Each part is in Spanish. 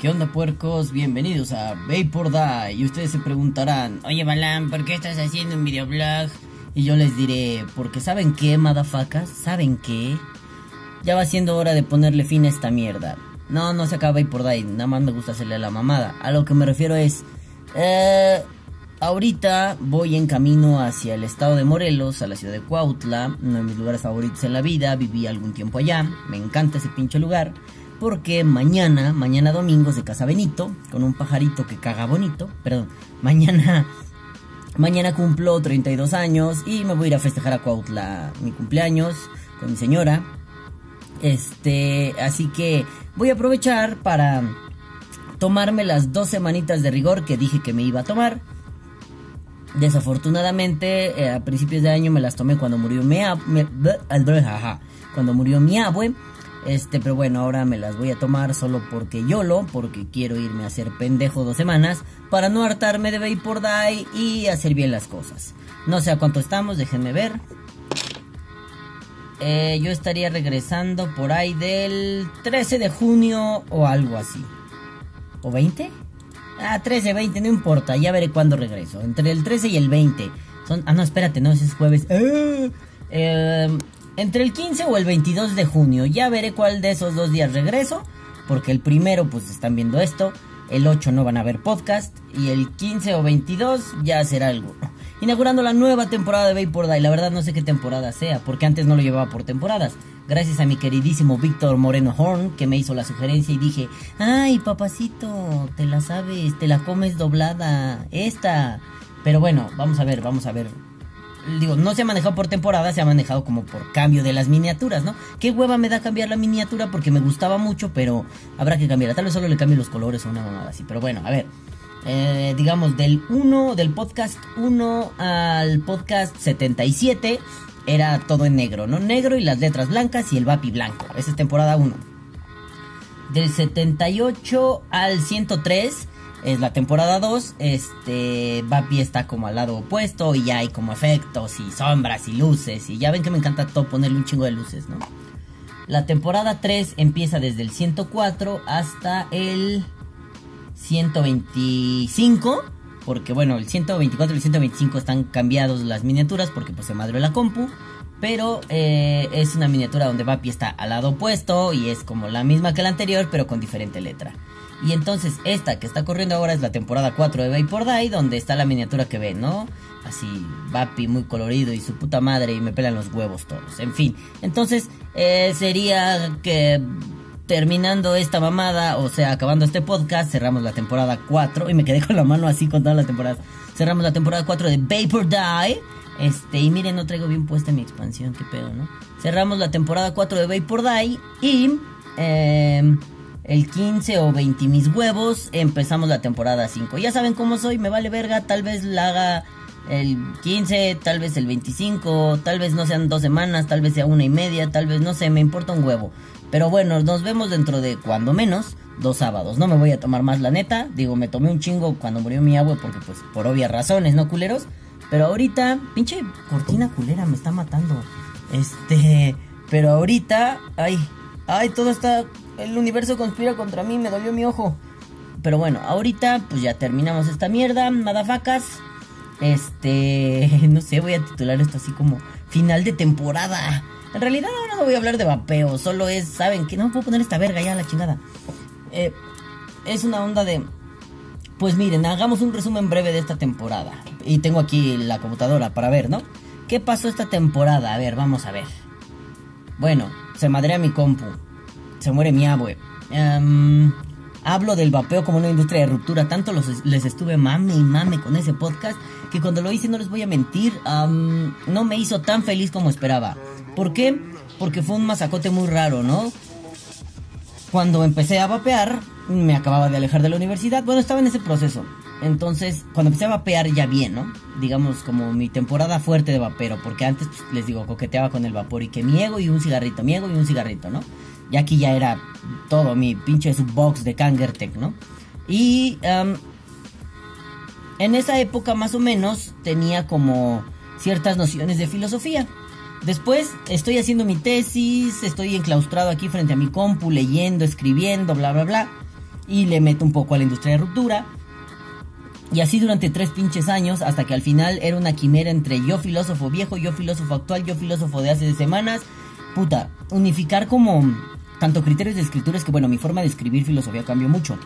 ¿Qué onda puercos? Bienvenidos a Vapor Die. Y ustedes se preguntarán, oye Balam, ¿por qué estás haciendo un videoblog? Y yo les diré, porque ¿saben qué, madafacas? ¿Saben qué? Ya va siendo hora de ponerle fin a esta mierda. No, no se acaba Vapor Die, nada más me gusta hacerle la mamada. A lo que me refiero es... Eh, ahorita voy en camino hacia el estado de Morelos, a la ciudad de Cuautla, uno de mis lugares favoritos en la vida, viví algún tiempo allá, me encanta ese pinche lugar porque mañana, mañana domingo se casa Benito con un pajarito que caga bonito, perdón, mañana mañana cumplo 32 años y me voy a ir a festejar a Cuautla mi cumpleaños con mi señora. Este, así que voy a aprovechar para tomarme las dos semanitas de rigor que dije que me iba a tomar. Desafortunadamente, eh, a principios de año me las tomé cuando murió mi abue, cuando murió mi abue. Este, pero bueno, ahora me las voy a tomar solo porque YOLO, porque quiero irme a hacer pendejo dos semanas, para no hartarme de Vapor Die y hacer bien las cosas. No sé a cuánto estamos, déjenme ver. Eh, yo estaría regresando por ahí del 13 de junio o algo así. ¿O 20? Ah, 13, 20, no importa, ya veré cuándo regreso. Entre el 13 y el 20. Son... Ah, no, espérate, no, ese es jueves. Ah, eh, entre el 15 o el 22 de junio. Ya veré cuál de esos dos días regreso. Porque el primero, pues están viendo esto. El 8 no van a ver podcast. Y el 15 o 22 ya será algo. Inaugurando la nueva temporada de Vapor Die. La verdad no sé qué temporada sea. Porque antes no lo llevaba por temporadas. Gracias a mi queridísimo Víctor Moreno Horn. Que me hizo la sugerencia y dije. Ay, papacito. Te la sabes. Te la comes doblada. Esta. Pero bueno, vamos a ver, vamos a ver digo, no se ha manejado por temporada, se ha manejado como por cambio de las miniaturas, ¿no? Qué hueva me da cambiar la miniatura porque me gustaba mucho, pero habrá que cambiarla. Tal vez solo le cambie los colores o una mamada así. Pero bueno, a ver. Eh, digamos, del 1, del podcast 1 al podcast 77, era todo en negro, ¿no? Negro y las letras blancas y el vapi blanco. Esa es temporada 1. Del 78 al 103 es la temporada 2, este, Bapi está como al lado opuesto y ya hay como efectos y sombras y luces y ya ven que me encanta todo ponerle un chingo de luces, ¿no? La temporada 3 empieza desde el 104 hasta el 125, porque bueno, el 124 y el 125 están cambiados las miniaturas porque pues se madrió la compu. Pero eh, es una miniatura donde Bapi está al lado opuesto y es como la misma que la anterior, pero con diferente letra. Y entonces esta que está corriendo ahora es la temporada 4 de Vapor Die, donde está la miniatura que ven, ¿no? Así, Vapi muy colorido y su puta madre y me pelan los huevos todos. En fin, entonces eh, sería que terminando esta mamada, o sea, acabando este podcast, cerramos la temporada 4 y me quedé con la mano así con todas las temporadas. Cerramos la temporada 4 de Vapor Die. Este, y miren, no traigo bien puesta mi expansión, qué pedo, ¿no? Cerramos la temporada 4 de Vapor Die y... Eh, el 15 o 20 mis huevos, empezamos la temporada 5. Ya saben cómo soy, me vale verga, tal vez la haga el 15, tal vez el 25, tal vez no sean dos semanas, tal vez sea una y media, tal vez no sé, me importa un huevo. Pero bueno, nos vemos dentro de cuando menos dos sábados. No me voy a tomar más la neta, digo, me tomé un chingo cuando murió mi abue porque pues por obvias razones, ¿no culeros? Pero ahorita, pinche cortina culera me está matando. Este, pero ahorita, ay, ay, todo está el universo conspira contra mí, me dolió mi ojo. Pero bueno, ahorita pues ya terminamos esta mierda, madafacas. Este, no sé, voy a titular esto así como final de temporada. En realidad ahora no voy a hablar de vapeo, solo es, ¿saben que No puedo poner esta verga ya la chingada. Eh, es una onda de... Pues miren, hagamos un resumen breve de esta temporada. Y tengo aquí la computadora para ver, ¿no? ¿Qué pasó esta temporada? A ver, vamos a ver. Bueno, se madrea mi compu se muere mi abue. Em, hablo del vapeo como una industria de ruptura. Tanto les estuve mame y mame con ese podcast que cuando lo hice, no les voy a mentir, no me hizo tan feliz como esperaba. ¿Por qué? Porque fue un masacote muy raro, ¿no? Cuando empecé a vapear, me acababa de alejar de la universidad. Bueno, estaba en ese proceso. Entonces, cuando empecé a vapear ya bien, ¿no? Digamos como mi temporada fuerte de vapero, porque antes pues, les digo, coqueteaba con el vapor y que mi ego y un cigarrito, mi ego y un cigarrito, ¿no? Y aquí ya era todo mi pinche subbox de Kangertech, ¿no? Y en esa época más o menos tenía como ciertas nociones de filosofía. Después estoy haciendo mi tesis, estoy enclaustrado aquí frente a mi compu, leyendo, escribiendo, bla, bla, bla. y le meto un poco a la industria de ruptura. Y así durante tres pinches años, hasta que al final era una quimera entre yo filósofo viejo, yo filósofo actual, yo filósofo de hace semanas. Puta, unificar como tanto criterios de escritura es que, bueno, mi forma de escribir filosofía cambió mucho.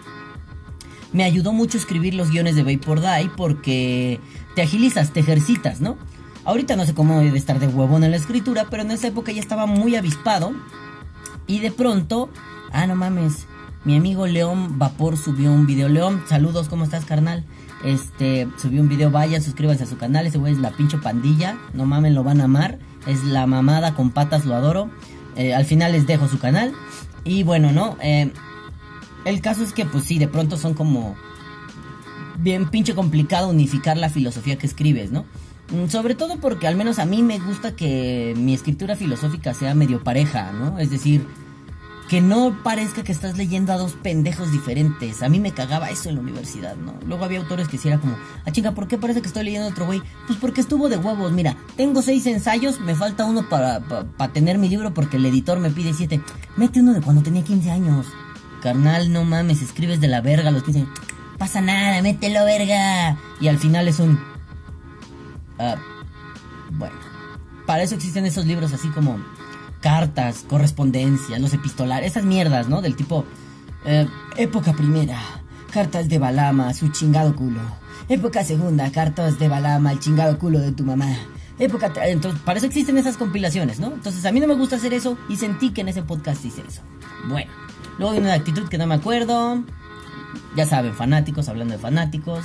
Me ayudó mucho escribir los guiones de Vapor Die porque te agilizas, te ejercitas, ¿no? Ahorita no sé cómo debe estar de huevón en la escritura, pero en esa época ya estaba muy avispado. Y de pronto, ah, no mames, mi amigo León Vapor subió un video. León, saludos, ¿cómo estás, carnal? Este, subió un video, vayan, suscríbanse a su canal. Ese güey es la pinche pandilla. No mames, lo van a amar. Es la mamada con patas, lo adoro. Eh, al final les dejo su canal. Y bueno, ¿no? Eh, el caso es que, pues sí, de pronto son como. Bien pinche complicado unificar la filosofía que escribes, ¿no? Mm, sobre todo porque al menos a mí me gusta que mi escritura filosófica sea medio pareja, ¿no? Es decir, que no parezca que estás leyendo a dos pendejos diferentes. A mí me cagaba eso en la universidad, ¿no? Luego había autores que hiciera como, ah chinga, ¿por qué parece que estoy leyendo a otro güey? Pues porque estuvo de huevos, mira, tengo seis ensayos, me falta uno para, para, tener mi libro porque el editor me pide siete. Mete uno de cuando tenía 15 años. Carnal, no mames, escribes de la verga los 15 Pasa nada, mételo verga. Y al final es un... Ah, bueno, para eso existen esos libros así como cartas, correspondencia, los epistolares, esas mierdas, ¿no? Del tipo, eh, época primera, cartas de Balama, su chingado culo. Época segunda, cartas de Balama, el chingado culo de tu mamá. Época, entonces, para eso existen esas compilaciones, ¿no? Entonces a mí no me gusta hacer eso y sentí que en ese podcast hice eso. Bueno, luego viene una actitud que no me acuerdo. Ya saben, fanáticos, hablando de fanáticos.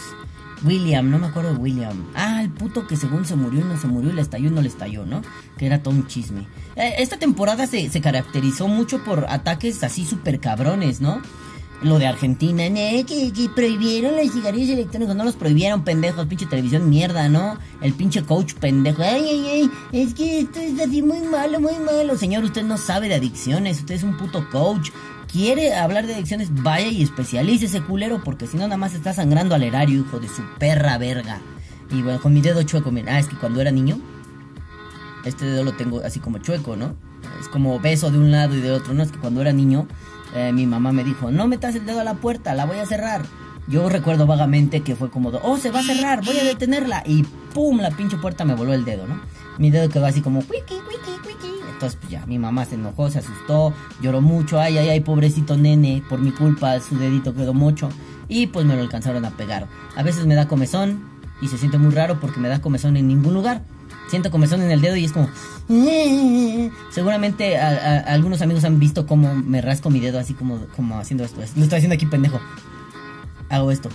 William, no me acuerdo de William. Ah, el puto que según se murió y no se murió y le estalló y no le estalló, ¿no? Que era todo un chisme. Eh, esta temporada se, se, caracterizó mucho por ataques así súper cabrones, ¿no? Lo de Argentina, ¿eh? que, prohibieron los cigarrillos electrónicos, no los prohibieron, pendejos, pinche televisión mierda, ¿no? El pinche coach pendejo, ay, ay, ay, es que esto es así muy malo, muy malo. Señor, usted no sabe de adicciones, usted es un puto coach, quiere hablar de adicciones, vaya y especialícese, culero, porque si no, nada más está sangrando al erario, hijo de su perra verga. Y bueno, con mi dedo chueco, mira, ah, es que cuando era niño, este dedo lo tengo así como chueco, ¿no? Es como beso de un lado y de otro, ¿no? Es que cuando era niño, eh, mi mamá me dijo, no metas el dedo a la puerta, la voy a cerrar. Yo recuerdo vagamente que fue como, oh, se va a cerrar, voy a detenerla. Y pum, la pinche puerta me voló el dedo, ¿no? Mi dedo quedó así como, wiki, wiki, wiki. Entonces, pues ya, mi mamá se enojó, se asustó, lloró mucho. Ay, ay, ay, pobrecito nene, por mi culpa su dedito quedó mucho. Y pues me lo alcanzaron a pegar. A veces me da comezón y se siente muy raro porque me da comezón en ningún lugar. Siento comezón en el dedo y es como... Seguramente algunos amigos han visto cómo me rasco mi dedo así como, como haciendo esto. Lo estoy haciendo aquí, pendejo. Hago esto.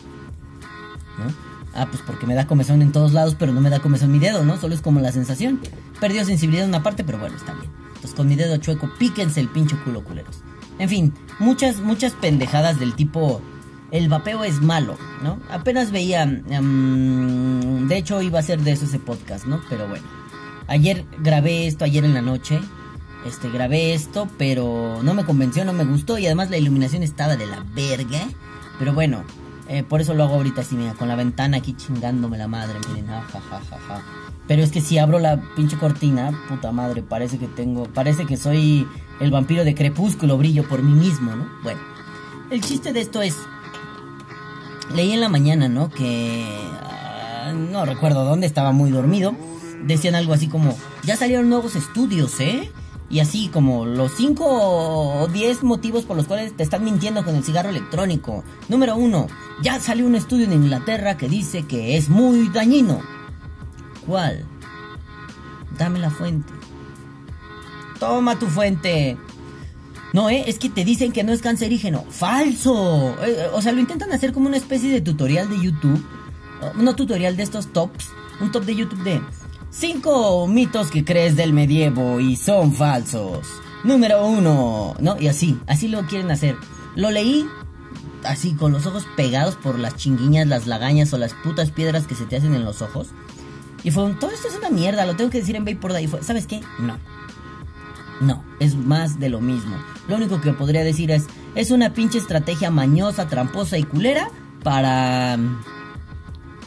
Ah, pues porque me da comezón en todos lados, pero no me da comezón mi dedo, ¿no? Solo es como la sensación. Perdió sensibilidad en una parte, pero bueno, está bien. Entonces con mi dedo chueco, píquense el pincho culo, culeros. En fin, muchas, muchas pendejadas del tipo. El vapeo es malo, ¿no? Apenas veía. Um, de hecho, iba a ser de eso ese podcast, ¿no? Pero bueno. Ayer grabé esto, ayer en la noche. Este, grabé esto, pero no me convenció, no me gustó. Y además la iluminación estaba de la verga. Pero bueno, eh, por eso lo hago ahorita así, mira, con la ventana aquí chingándome la madre, miren, ja, ja. Pero es que si abro la pinche cortina, puta madre, parece que tengo, parece que soy el vampiro de crepúsculo, brillo por mí mismo, ¿no? Bueno, el chiste de esto es, leí en la mañana, ¿no? Que, uh, no recuerdo dónde, estaba muy dormido, decían algo así como, ya salieron nuevos estudios, ¿eh? Y así como los 5 o 10 motivos por los cuales te están mintiendo con el cigarro electrónico. Número 1. Ya salió un estudio en Inglaterra que dice que es muy dañino. ¿Cuál? Dame la fuente. Toma tu fuente. No, ¿eh? es que te dicen que no es cancerígeno. Falso. Eh, o sea, lo intentan hacer como una especie de tutorial de YouTube. No tutorial de estos tops. Un top de YouTube de Cinco mitos que crees del medievo y son falsos. Número uno, ¿no? Y así, así lo quieren hacer. Lo leí así con los ojos pegados por las chinguiñas, las lagañas o las putas piedras que se te hacen en los ojos. Y fue, todo esto es una mierda, lo tengo que decir en Vapor por Y fue, ¿sabes qué? No. No, es más de lo mismo. Lo único que podría decir es, es una pinche estrategia mañosa, tramposa y culera para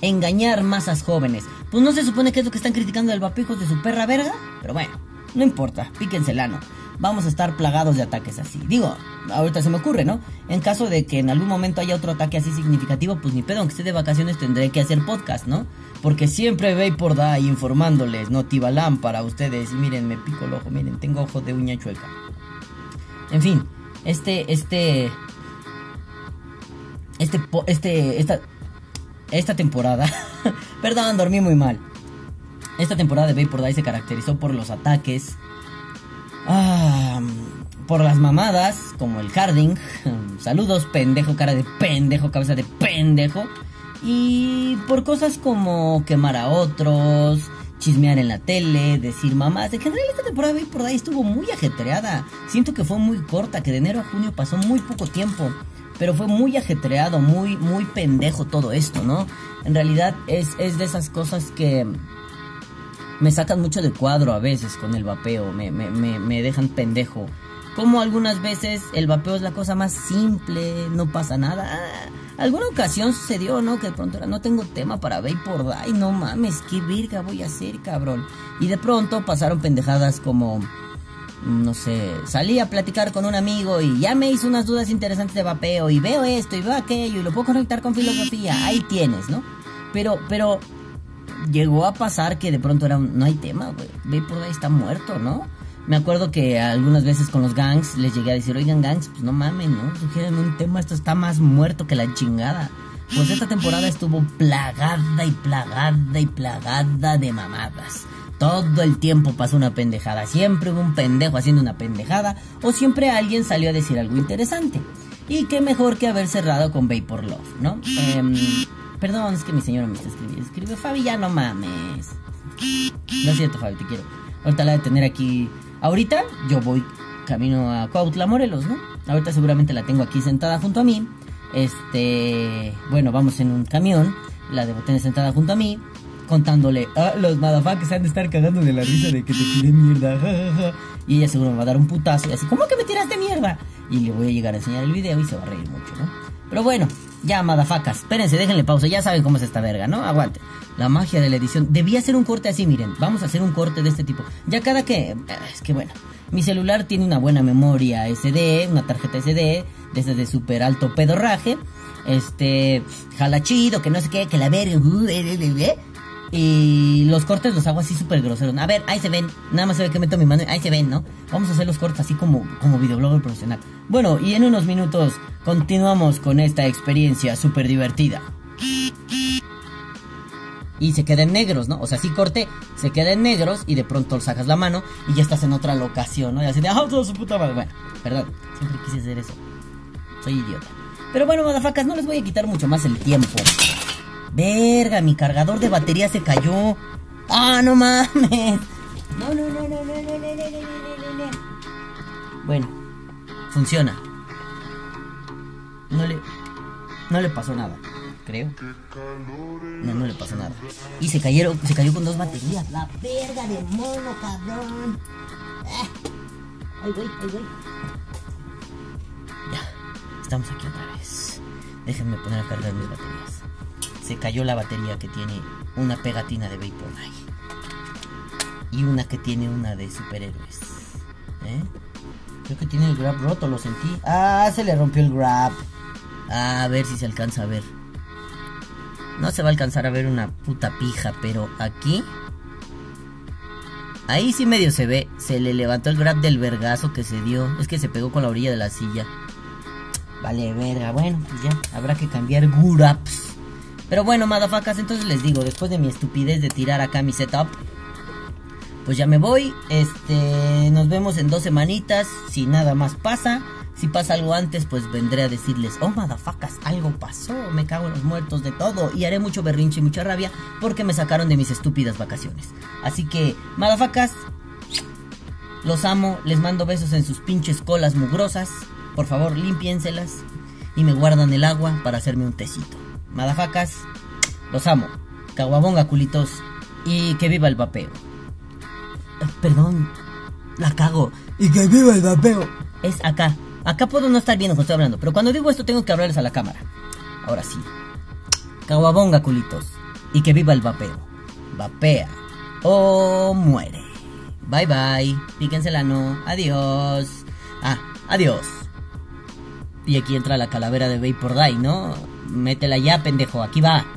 engañar masas jóvenes. Pues no se supone que es lo que están criticando del vapijos de su perra verga, pero bueno, no importa, píquense el ano. Vamos a estar plagados de ataques así. Digo, ahorita se me ocurre, ¿no? En caso de que en algún momento haya otro ataque así significativo, pues ni pedo, aunque esté de vacaciones tendré que hacer podcast, ¿no? Porque siempre ve por da informándoles, no Tibalán para ustedes. Y miren, me pico el ojo, miren, tengo ojo de uña chueca. En fin, este, este, este, este, esta, esta temporada, perdón, dormí muy mal. Esta temporada de Bay por Day se caracterizó por los ataques, ah, por las mamadas, como el carding. Saludos, pendejo, cara de pendejo, cabeza de pendejo. Y por cosas como quemar a otros, chismear en la tele, decir mamás. En realidad esta temporada de por Day estuvo muy ajetreada. Siento que fue muy corta, que de enero a junio pasó muy poco tiempo. Pero fue muy ajetreado, muy, muy pendejo todo esto, ¿no? En realidad es, es de esas cosas que me sacan mucho de cuadro a veces con el vapeo, me, me, me, me dejan pendejo. Como algunas veces el vapeo es la cosa más simple, no pasa nada. Ah, alguna ocasión sucedió, ¿no? Que de pronto era, no tengo tema para por Day, no mames, qué virga voy a hacer, cabrón. Y de pronto pasaron pendejadas como, no sé, salí a platicar con un amigo y ya me hizo unas dudas interesantes de vapeo y veo esto y veo aquello y lo puedo conectar con filosofía, ahí tienes, ¿no? Pero, pero llegó a pasar que de pronto era un, no hay tema, güey. por ahí está muerto, ¿no? Me acuerdo que algunas veces con los gangs les llegué a decir, oigan gangs, pues no mamen, ¿no? Sugieren un tema, esto está más muerto que la chingada. Pues esta temporada estuvo plagada y plagada y plagada de mamadas. Todo el tiempo pasó una pendejada. Siempre hubo un pendejo haciendo una pendejada. O siempre alguien salió a decir algo interesante. Y qué mejor que haber cerrado con Vapor Love, ¿no? Eh, Perdón, es que mi señora me está escribiendo. Escribe, Fabi, ya no mames. No es cierto, Fabi, te quiero. Ahorita la de tener aquí. Ahorita yo voy camino a Cuautla, Morelos, ¿no? Ahorita seguramente la tengo aquí sentada junto a mí. Este. Bueno, vamos en un camión. La debo tener sentada junto a mí. Contándole, ah, los motherfuckers han de estar cagando de la risa de que te tiré mierda. y ella seguro me va a dar un putazo y así, ¿cómo que me tiraste mierda? Y le voy a llegar a enseñar el video y se va a reír mucho, ¿no? Pero bueno, ya, madafacas. Espérense, déjenle pausa. Ya saben cómo es esta verga, ¿no? Aguante. La magia de la edición. Debía hacer un corte así, miren. Vamos a hacer un corte de este tipo. Ya cada que... Eh, es que bueno. Mi celular tiene una buena memoria SD, una tarjeta SD, desde de super alto pedorraje. Este, jala chido, que no sé qué, que la verga. Y los cortes los hago así súper groseros. A ver, ahí se ven. Nada más se ve que meto mi mano ahí se ven, ¿no? Vamos a hacer los cortes así como, como videoblogger profesional. Bueno, y en unos minutos continuamos con esta experiencia súper divertida. Y se queda en negros, ¿no? O sea, si corte, se queda en negros y de pronto sacas la mano y ya estás en otra locación, ¿no? Y así de, ¡ah, su puta madre! Bueno, perdón, siempre quise hacer eso. Soy idiota. Pero bueno, madafacas, no les voy a quitar mucho más el tiempo. Verga, mi cargador de batería se cayó. Ah, no mames. No, no, no, no, no, no, no, no, no, no. Bueno, funciona. No le no le pasó nada, creo. No, no le pasó nada. Y se cayeron, se cayó con dos baterías. La verga de mono, cabrón. Ah. Ay, güey, ay, güey. Ya, estamos aquí otra vez. Déjenme poner a cargar mis baterías se cayó la batería que tiene una pegatina de Vaporfly. Y una que tiene una de superhéroes. ¿Eh? Creo que tiene el grab roto, lo sentí. Ah, se le rompió el grab. Ah, a ver si se alcanza a ver. No se va a alcanzar a ver una puta pija, pero aquí... Ahí sí medio se ve. Se le levantó el grab del vergazo que se dio. Es que se pegó con la orilla de la silla. Vale, verga. Bueno, pues ya. Habrá que cambiar grabs. Pero bueno, madafacas, entonces les digo, después de mi estupidez de tirar acá mi setup, pues ya me voy. Este, nos vemos en dos semanitas, si nada más pasa. Si pasa algo antes, pues vendré a decirles, oh madafacas, algo pasó, me cago en los muertos de todo. Y haré mucho berrinche y mucha rabia porque me sacaron de mis estúpidas vacaciones. Así que, madafacas, los amo, les mando besos en sus pinches colas mugrosas. Por favor, limpiénselas y me guardan el agua para hacerme un tecito. Madafacas, los amo. Caguabonga, culitos. Y que viva el vapeo. Eh, perdón, la cago. Y que viva el vapeo. Es acá. Acá puedo no estar viendo cuando estoy hablando, pero cuando digo esto tengo que hablarles a la cámara. Ahora sí. Caguabonga, culitos. Y que viva el vapeo. Vapea o muere. Bye bye. Píquensela no. Adiós. Ah, adiós. Y aquí entra la calavera de Vapor Die, ¿no? Métela ya, pendejo. Aquí va.